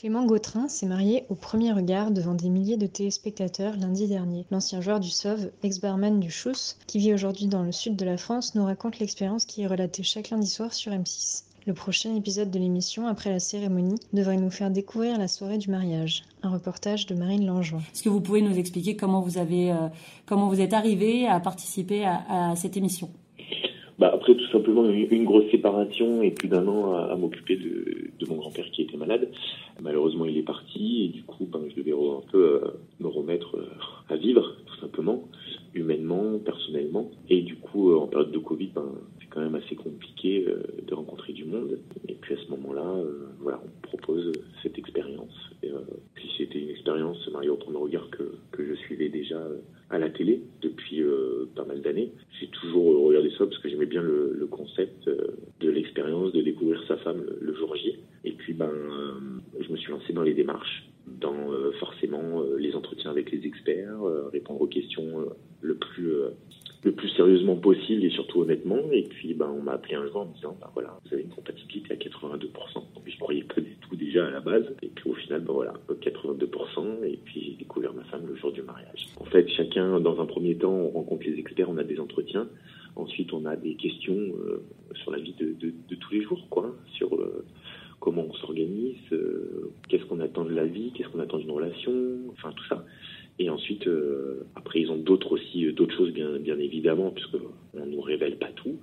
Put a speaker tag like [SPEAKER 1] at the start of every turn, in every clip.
[SPEAKER 1] Clément Gautrin s'est marié au premier regard devant des milliers de téléspectateurs lundi dernier. L'ancien joueur du SOV, ex-barman du Chousse, qui vit aujourd'hui dans le sud de la France, nous raconte l'expérience qui est relatée chaque lundi soir sur M6. Le prochain épisode de l'émission, après la cérémonie, devrait nous faire découvrir la soirée du mariage. Un reportage de Marine Langevin.
[SPEAKER 2] Est-ce que vous pouvez nous expliquer comment vous avez, euh, comment vous êtes arrivé à participer à cette émission?
[SPEAKER 3] Bah après tout simplement une, grosse séparation et plus d'un an à, m'occuper de, mon grand-père qui était malade. Malheureusement il est parti et du coup ben, je devais un peu euh, me remettre euh, à vivre tout simplement, humainement, personnellement. Et du coup en période de Covid ben, c'est quand même assez compliqué de rencontrer du monde. Et puis à ce moment-là, voilà, on propose cette expérience. Et, puis c'était une expérience Mario au premier regard que je suivais déjà à la télé depuis pas mal d'années. J'ai toujours regardé ça parce que j'aimais bien le, concept de l'expérience, de découvrir sa femme le, jour J. Et puis ben, je me suis lancé dans les démarches, dans forcément les entretiens avec les experts, répondre aux questions le plus le plus sérieusement possible et surtout honnêtement. Et puis, ben, on m'a appelé un jour en me disant, ben voilà, vous avez une compatibilité à 82%. Donc, je croyais pas du à la base. Et puis, au final, ben voilà, 82%. Et puis, j'ai découvert ma femme le jour du mariage. En fait, chacun, dans un premier temps, on rencontre les experts, on a des entretiens. Ensuite, on a des questions euh, sur la vie de, tous les jours, quoi, sur euh, comment on s'organise, euh, qu'est-ce qu'on attend de la vie, qu'est-ce qu'on attend d'une relation, enfin tout ça. Et ensuite, euh, après, ils ont d'autres aussi, euh, d'autres choses bien, bien évidemment, puisque on nous révèle pas tout.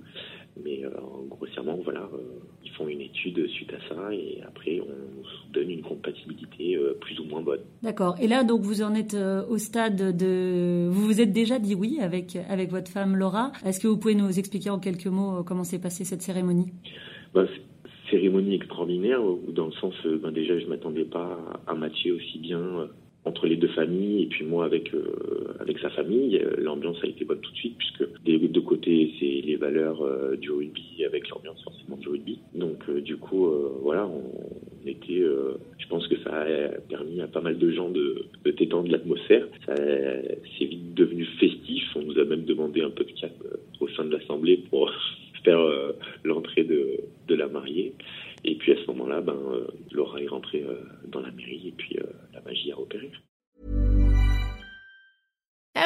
[SPEAKER 3] Mais euh, grossièrement, voilà, euh, ils font une étude suite à ça et après, on nous donne une compatibilité euh, plus ou moins bonne.
[SPEAKER 2] D'accord. Et là, donc, vous en êtes au stade de, vous vous êtes déjà dit oui avec avec votre femme Laura. Est-ce que vous pouvez nous expliquer en quelques mots comment s'est passée cette cérémonie?
[SPEAKER 3] Bah, Cérémonie extraordinaire, dans le sens, ben déjà, je m'attendais pas à matcher aussi bien entre les deux familles et puis moi avec euh, avec sa famille l'ambiance a été bonne tout de suite puisque des deux côtés c'est les valeurs euh, du rugby avec l'ambiance forcément du rugby. Donc euh, du coup voilà on était je pense que ça a permis à pas mal de gens de, de détendre l'atmosphère. Ça c'est vite devenu festif. On nous a même demandé un peu de calme au sein de l'assemblée pour faire l'entrée de de la mariée. Et puis à ce moment-là ben Laura est rentrée dans la mairie